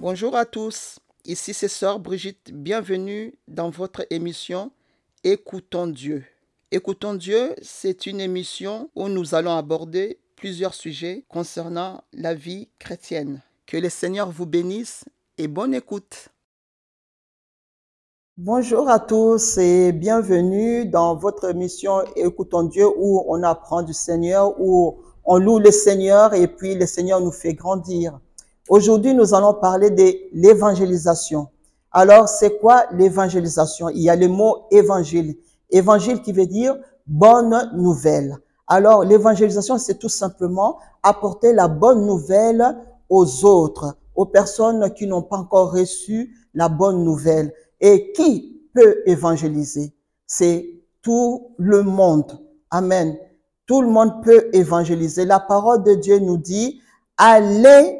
Bonjour à tous, ici c'est Sœur Brigitte, bienvenue dans votre émission Écoutons Dieu. Écoutons Dieu, c'est une émission où nous allons aborder plusieurs sujets concernant la vie chrétienne. Que le Seigneur vous bénisse et bonne écoute. Bonjour à tous et bienvenue dans votre émission Écoutons Dieu où on apprend du Seigneur, où on loue le Seigneur et puis le Seigneur nous fait grandir. Aujourd'hui, nous allons parler de l'évangélisation. Alors, c'est quoi l'évangélisation? Il y a le mot évangile. Évangile qui veut dire bonne nouvelle. Alors, l'évangélisation, c'est tout simplement apporter la bonne nouvelle aux autres, aux personnes qui n'ont pas encore reçu la bonne nouvelle. Et qui peut évangéliser? C'est tout le monde. Amen. Tout le monde peut évangéliser. La parole de Dieu nous dit, allez,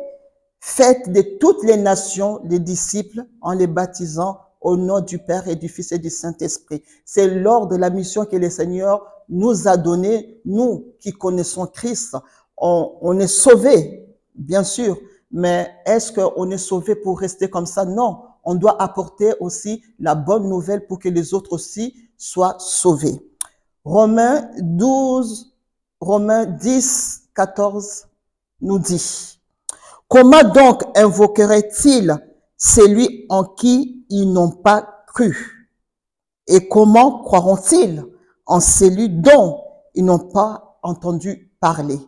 faites de toutes les nations les disciples en les baptisant au nom du Père et du Fils et du Saint-Esprit. C'est lors de la mission que le Seigneur nous a donné, nous qui connaissons Christ. On, on est sauvés, bien sûr, mais est-ce qu'on est sauvé pour rester comme ça? Non, on doit apporter aussi la bonne nouvelle pour que les autres aussi soient sauvés. Romains 12, Romains 10, 14 nous dit, comment donc invoquerait-il celui en qui ils n'ont pas cru? Et comment croiront-ils en celui dont ils n'ont pas entendu parler?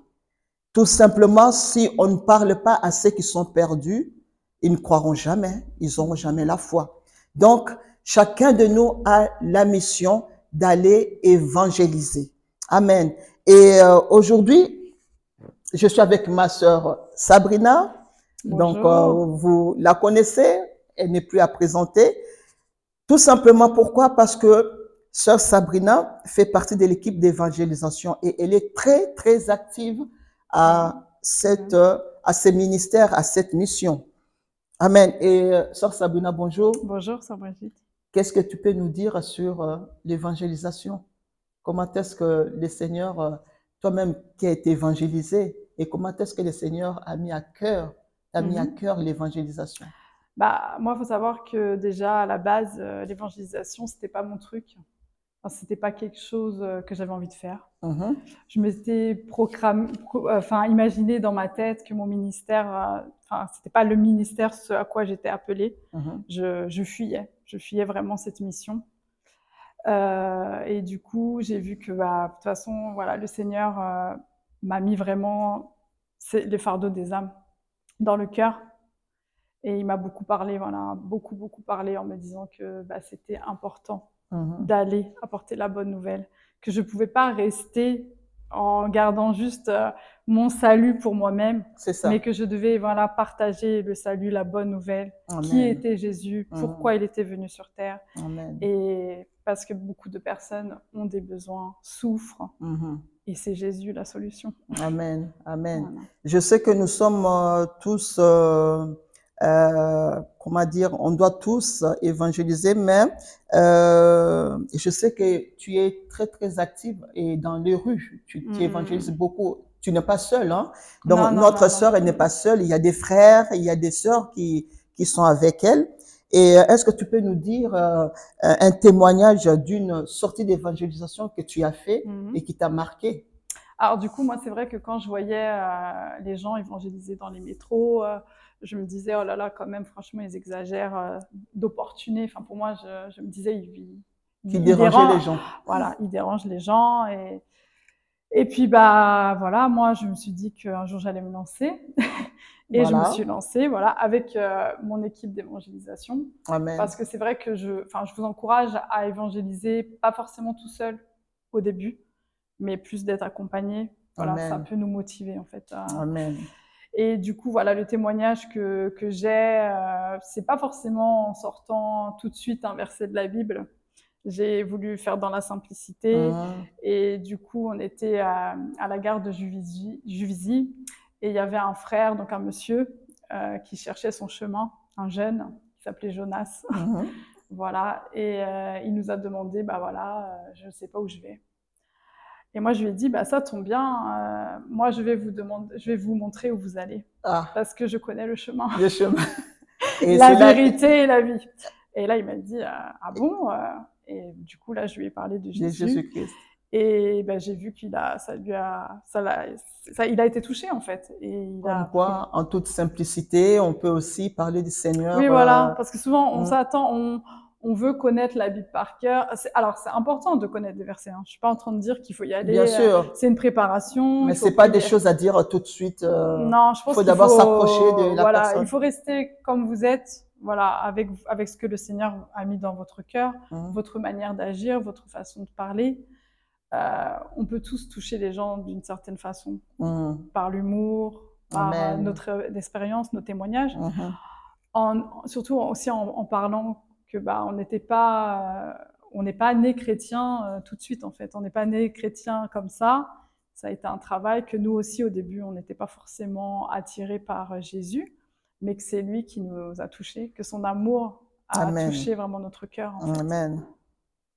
Tout simplement, si on ne parle pas à ceux qui sont perdus, ils ne croiront jamais, ils n'auront jamais la foi. Donc, chacun de nous a la mission d'aller évangéliser. Amen. Et euh, aujourd'hui, je suis avec ma sœur Sabrina. Donc, euh, vous la connaissez, elle n'est plus à présenter. Tout simplement pourquoi? Parce que sœur Sabrina fait partie de l'équipe d'évangélisation et elle est très, très active à, cette, à ces ministères, à cette mission. Amen. Et euh, Sœur Sabrina, bonjour. Bonjour, Sœur Brigitte. Qu'est-ce que tu peux nous dire sur euh, l'évangélisation? Comment est-ce que le Seigneur, euh, toi-même qui as été évangélisé, et comment est-ce que le Seigneur a mis à cœur, a mis à Mhm. cœur l'évangélisation? Bah, moi, il faut savoir que déjà, à la base, euh, l'évangélisation, c'était pas mon truc. Enfin, c'était pas quelque chose euh, que j'avais envie de faire. Mhm. Je m'étais programmé, pro- euh, enfin, imaginé dans ma tête que mon ministère, euh, enfin, c'était pas le ministère ce à quoi j'étais appelée. Mhm. Je, je fuyais, je fuyais vraiment cette mission. Euh, et du coup, j'ai vu que, bah, de toute façon, voilà, le Seigneur m'a mis vraiment les fardeaux des âmes dans le cœur. Et il m'a beaucoup parlé, voilà, beaucoup, beaucoup parlé en me disant que bah, c'était important Mhm. d'aller apporter la bonne nouvelle, que je ne pouvais pas rester en gardant juste euh, mon salut pour moi-même, mais que je devais voilà, partager le salut, la bonne nouvelle, qui était Jésus, Mhm. pourquoi il était venu sur terre, Amen. et parce que beaucoup de personnes ont des besoins, souffrent, Mhm. Et c'est Jésus la solution. Amen. Amen. Voilà. Je sais que nous sommes euh, tous, euh, euh, comment dire, on doit tous évangéliser, mais je sais que tu es très très active et dans les rues, tu, tu Mhm. évangélises beaucoup. Tu n'es pas seule, hein. Donc Non, non, notre non. sœur, elle n'est pas seule. Il y a des frères, il y a des sœurs qui qui sont avec elle. Et euh, est-ce que tu peux nous dire euh, un témoignage d'une sortie d'évangélisation que tu as fait Mhm. et qui t'a marqué? Alors du coup, moi, c'est vrai que quand je voyais euh, les gens évangéliser dans les métros, euh, je me disais, oh là là, quand même, franchement, ils exagèrent euh, d'opportunés. Enfin, pour moi, je, je me disais, ils, dérangent- les gens? Voilà, ils dérangent les gens. Et, et puis, bah voilà, moi, je me suis dit qu'un jour, j'allais me lancer. et je me suis lancée, voilà, avec euh, mon équipe d'évangélisation. Parce que c'est vrai que je, enfin, je vous encourage à évangéliser, pas forcément tout seul au début, mais plus d'être accompagné. Voilà, Amen. ça peut nous motiver en fait. à- Amen. Et du coup, voilà, le témoignage que, que j'ai, euh, c'est pas forcément en sortant tout de suite un verset de la Bible. J'ai voulu faire dans la simplicité. Mhm. Et du coup, on était à, à la gare de Juvisy, Juvisy et il y avait un frère, donc un monsieur, euh, qui cherchait son chemin, un jeune qui s'appelait Jonas. Mhm. Voilà, et euh, il nous a demandé, bah voilà, euh, je ne sais pas où je vais. Et moi, je lui ai dit, bah ça tombe bien, moi je vais vous demander, je vais vous montrer où vous allez, Ah, parce que je connais le chemin. le chemin. Et la vérité et la vie. Et là, il m'a dit, ah bon Et du coup, là, je lui ai parlé de de Jésus. Jésus-Christ. Et ben, j'ai vu qu'il a, ça lui a, ça l'a, ça, il a été touché en fait. Et il a Comme quoi, en toute simplicité, on peut aussi parler du Seigneur. Oui, euh, voilà, parce que souvent on mm. s'attend, on, on veut connaître la Bible par cœur. Alors c'est important de connaître des versets. Hein. Je suis pas en train de dire qu'il faut y aller. Bien euh, sûr, C'est une préparation. mais c'est pas des choses à dire tout de suite. euh, Non, je pense faut qu'il d'abord faut- s'approcher de la voilà, personne. Il faut rester comme vous êtes, voilà, avec avec ce que le Seigneur a mis dans votre cœur, hein. votre manière d'agir, votre façon de parler. Euh, on peut tous toucher les gens d'une certaine façon, Mhm. par l'humour, par euh, Amen. notre expérience, nos témoignages. Mhm. en, surtout aussi en, en parlant que bah on n'était pas euh, on n'est pas né chrétien euh, tout de suite en fait on n'est pas né chrétien comme ça ça a été un travail que nous aussi au début on n'était pas forcément attirés par euh, Jésus mais que c'est lui qui nous a touchés que son amour a Amen. touché vraiment notre cœur en fait.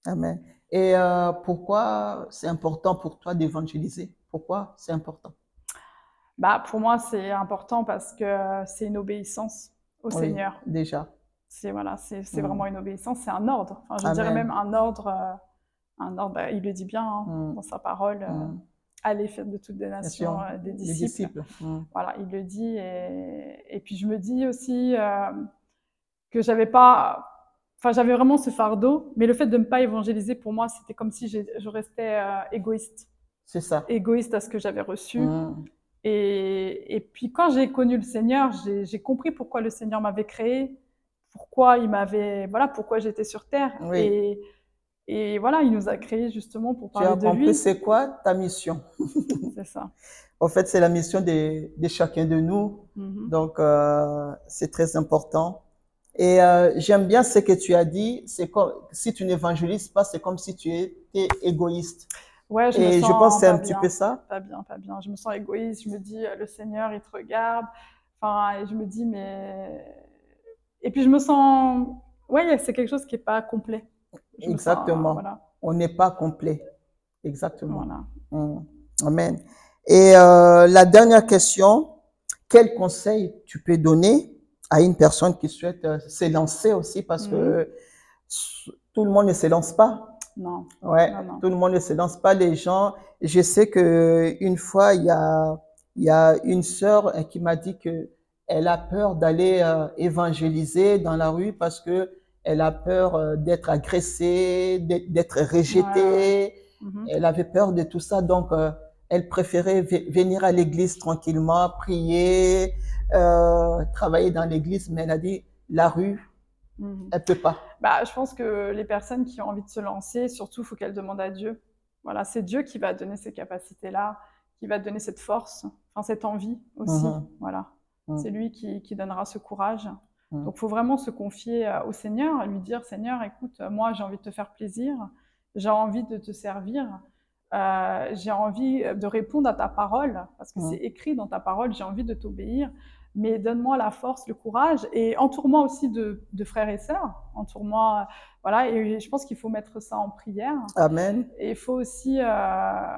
Amen. Et euh, pourquoi c'est important pour toi d'évangéliser? Pourquoi c'est important? Bah pour moi c'est important parce que c'est une obéissance au Oui, Seigneur Déjà. c'est voilà c'est c'est Mm. vraiment une obéissance c'est un ordre enfin je dirais même un ordre euh, un ordre bah, il le dit bien hein, Mm. dans sa parole euh, Mm. allez faire de toutes les nations euh, des Les disciples, disciples. Mhm. voilà il le dit et, et puis je me dis aussi euh, que j'avais pas enfin j'avais vraiment ce fardeau mais le fait de ne pas évangéliser pour moi c'était comme si je restais euh, égoïste C'est ça. égoïste à ce que j'avais reçu Mhm. et, et puis quand j'ai connu le Seigneur, j'ai compris pourquoi le Seigneur m'avait créé, pourquoi il m'avait, voilà, pourquoi j'étais sur terre. Oui. Et, et voilà, il nous a créés justement pour Tu as parler de compris lui. c'est quoi ta mission? C'est ça. En fait, c'est la mission de, de chacun de nous. Mhm. Donc, euh, c'est très important. Et euh, j'aime bien ce que tu as dit. C'est comme si tu n'évangélises pas, c'est comme si tu étais égoïste. Ouais, je me Et je sens pense que c'est un petit peu ça. Pas bien, pas bien. Je me sens égoïste. Je me dis, euh, le Seigneur, il te regarde. Enfin, et je me dis, mais. Et puis je me sens. Ouais, c'est quelque chose qui est pas complet. Je me sens, Exactement. voilà, On n'est pas complet. Exactement. voilà. Mm. Amen. Et euh, la dernière question, quel conseil tu peux donner à une personne qui souhaite euh, se lancer aussi parce que s- tout le monde ne se lance pas. Non. Ouais, Non, non. tout le monde ne se lance pas. Les gens, je sais que une fois il y a il y a une sœur euh, qui m'a dit que elle a peur d'aller euh, évangéliser dans la rue parce que elle a peur euh, d'être agressée, d'être rejetée. Mhm. Elle avait peur de tout ça, donc euh, elle préférait ve- venir à l'église tranquillement, prier, euh, travailler dans l'église, mais elle a dit la rue, Mhm. elle peut pas. Bah, je pense que les personnes qui ont envie de se lancer, surtout, il faut qu'elles demandent à Dieu. Voilà, c'est Dieu qui va donner ces capacités-là, qui va donner cette force, enfin cette envie aussi. Mhm. Voilà, Mhm. c'est lui qui, qui donnera ce courage. Mhm. Donc, il faut vraiment se confier euh, au Seigneur, lui dire Seigneur, écoute, moi, j'ai envie de te faire plaisir, j'ai envie de te servir, euh, j'ai envie de répondre à ta parole, parce que c'est écrit dans ta parole, j'ai envie de t'obéir mais donne-moi la force, le courage, et entoure-moi aussi de, de frères et sœurs. Entoure-moi, euh, voilà. Et je pense qu'il faut mettre ça en prière. Amen. Et il faut aussi, euh,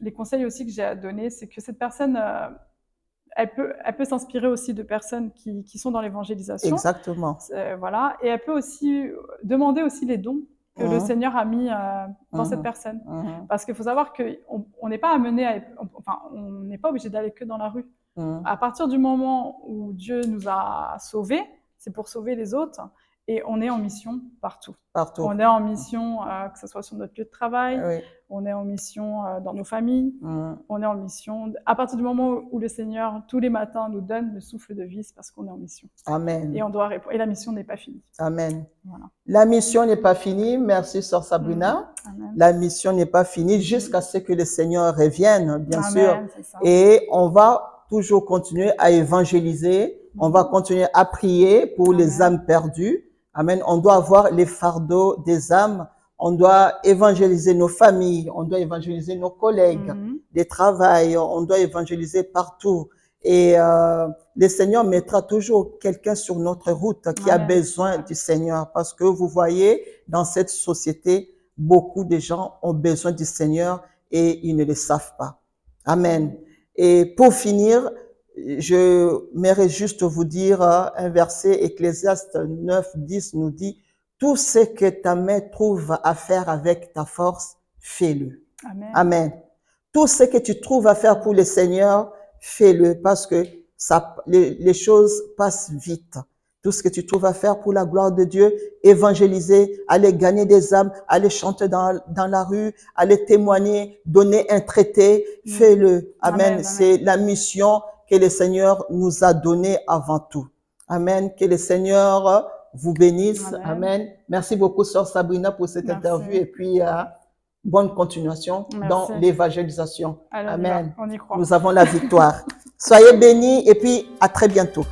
les conseils aussi que j'ai à donner, c'est que cette personne, euh, elle peut, elle peut s'inspirer aussi de personnes qui, qui sont dans l'évangélisation. Exactement. Euh, voilà. Et elle peut aussi demander aussi les dons que le Mhm. Seigneur a mis euh, dans cette personne. Mhm. Parce qu'il faut savoir qu'on on n'est pas amené à, enfin, on n'est pas obligé d'aller que dans la rue. À partir du moment où Dieu nous a sauvés, c'est pour sauver les autres. Et on est en mission partout. Partout. On est en mission, euh, que ce soit sur notre lieu de travail, Oui. on est en mission euh, dans nos familles, Mhm. on est en mission. À partir du moment où le Seigneur, tous les matins, nous donne le souffle de vie, c'est parce qu'on est en mission. Amen. Et on doit répondre. Et la mission n'est pas finie. Amen. Voilà. La mission n'est pas finie. Merci, Sœur Sabrina. Amen. La mission n'est pas finie jusqu'à ce que le Seigneur revienne, bien sûr. Amen, c'est ça. Et on va toujours continuer à évangéliser. On va continuer à prier pour les âmes perdues. Amen. On doit avoir les fardeaux des âmes. On doit évangéliser nos familles. On doit évangéliser nos collègues Mhm. des travail. On doit évangéliser partout. Et euh, le Seigneur mettra toujours quelqu'un sur notre route qui a besoin du Seigneur. Parce que vous voyez, dans cette société, beaucoup de gens ont besoin du Seigneur et ils ne le savent pas. Amen. Et pour finir, je m'aimerais juste vous dire euh, un verset, Ecclésiaste 9, 10 nous dit, tout ce que ta main trouve à faire avec ta force, fais-le. Amen. Amen. Tout ce que tu trouves à faire pour le Seigneur, fais-le parce que ça, les, les choses passent vite. Tout ce que tu trouves à faire pour la gloire de Dieu, évangéliser, aller gagner des âmes, aller chanter dans, dans la rue, aller témoigner, donner un traité, Mm. fais-le. Amen. C'est la mission que le Seigneur nous a donnée avant tout. Amen. Que le Seigneur vous bénisse. Amen. Amen. Merci beaucoup, Sœur Sabrina, pour cette Merci. interview et puis euh, bonne continuation dans l'évangélisation. Amen. on y croit. Nous avons la victoire. Soyez bénis et puis à très bientôt.